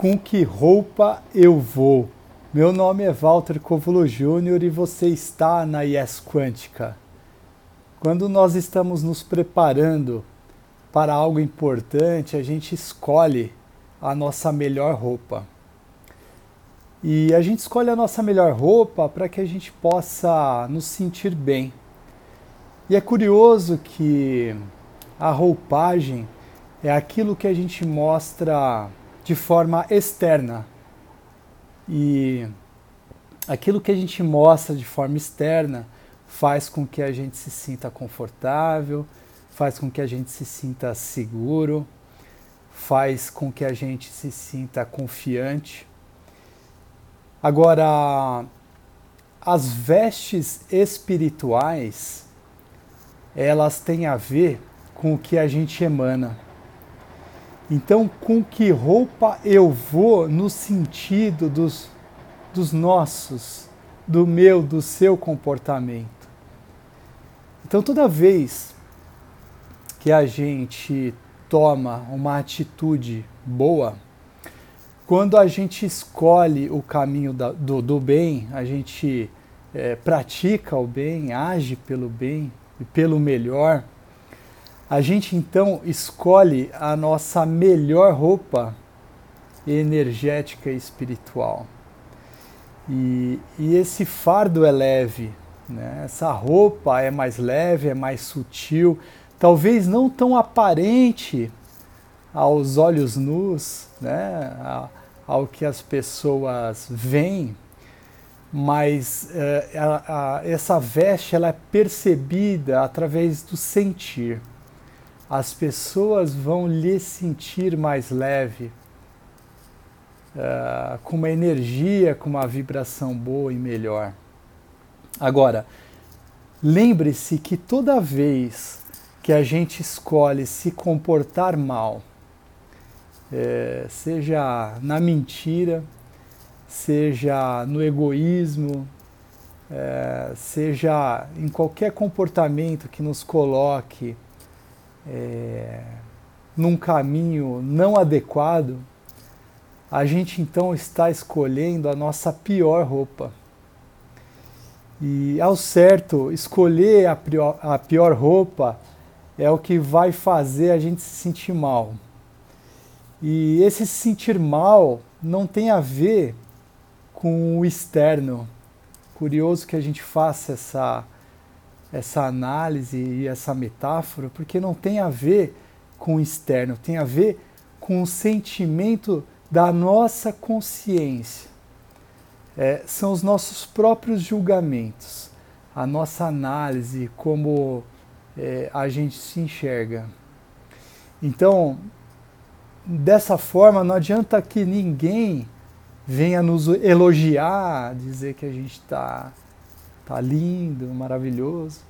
com que roupa eu vou? Meu nome é Walter Covulo Júnior e você está na Yes Quântica. Quando nós estamos nos preparando para algo importante, a gente escolhe a nossa melhor roupa. E a gente escolhe a nossa melhor roupa para que a gente possa nos sentir bem. E é curioso que a roupagem é aquilo que a gente mostra de forma externa. E aquilo que a gente mostra de forma externa faz com que a gente se sinta confortável, faz com que a gente se sinta seguro, faz com que a gente se sinta confiante. Agora, as vestes espirituais, elas têm a ver com o que a gente emana. Então, com que roupa eu vou no sentido dos, dos nossos, do meu, do seu comportamento? Então, toda vez que a gente toma uma atitude boa, quando a gente escolhe o caminho da, do, do, bem, a gente é, pratica o bem, age pelo bem e pelo melhor, a gente então escolhe a nossa melhor roupa energética e espiritual. E, e esse fardo é leve, né? essa roupa é mais leve, é mais sutil, talvez não tão aparente aos olhos nus, né? ao que as pessoas veem, mas uh, a, a, essa veste ela é percebida através do sentir as pessoas vão lhe sentir mais leve, uh, com uma energia, com uma vibração boa e melhor. Agora, lembre-se que toda vez que a gente escolhe se comportar mal, é, seja na mentira, seja no egoísmo, é, seja em qualquer comportamento que nos coloque é, num caminho não adequado, a gente então está escolhendo a nossa pior roupa. E ao certo, escolher a pior, a pior roupa é o que vai fazer a gente se sentir mal. E esse se sentir mal não tem a ver com o externo. Curioso que a gente faça essa essa análise e essa metáfora, porque não tem a ver com o externo, tem a ver com o sentimento da nossa consciência. É, são os nossos próprios julgamentos, a nossa análise, como é, a gente se enxerga. Então, dessa forma, não adianta que ninguém venha nos elogiar, dizer que a gente está tá lindo, maravilhoso.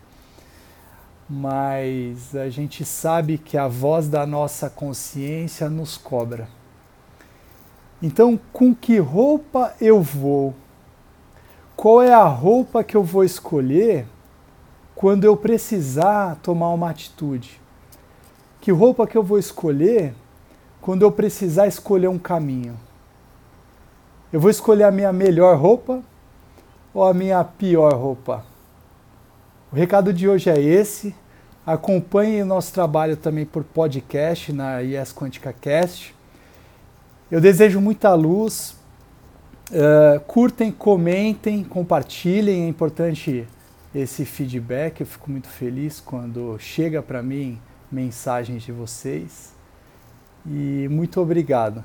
Mas a gente sabe que a voz da nossa consciência nos cobra. Então, com que roupa eu vou? Qual é a roupa que eu vou escolher quando eu precisar tomar uma atitude? Que roupa que eu vou escolher quando eu precisar escolher um caminho? Eu vou escolher a minha melhor roupa ou a minha pior roupa? O recado de hoje é esse. Acompanhe o nosso trabalho também por podcast na Yes Quântica Cast. Eu desejo muita luz. Uh, curtem, comentem, compartilhem. É importante esse feedback. Eu fico muito feliz quando chega para mim mensagens de vocês. E muito obrigado.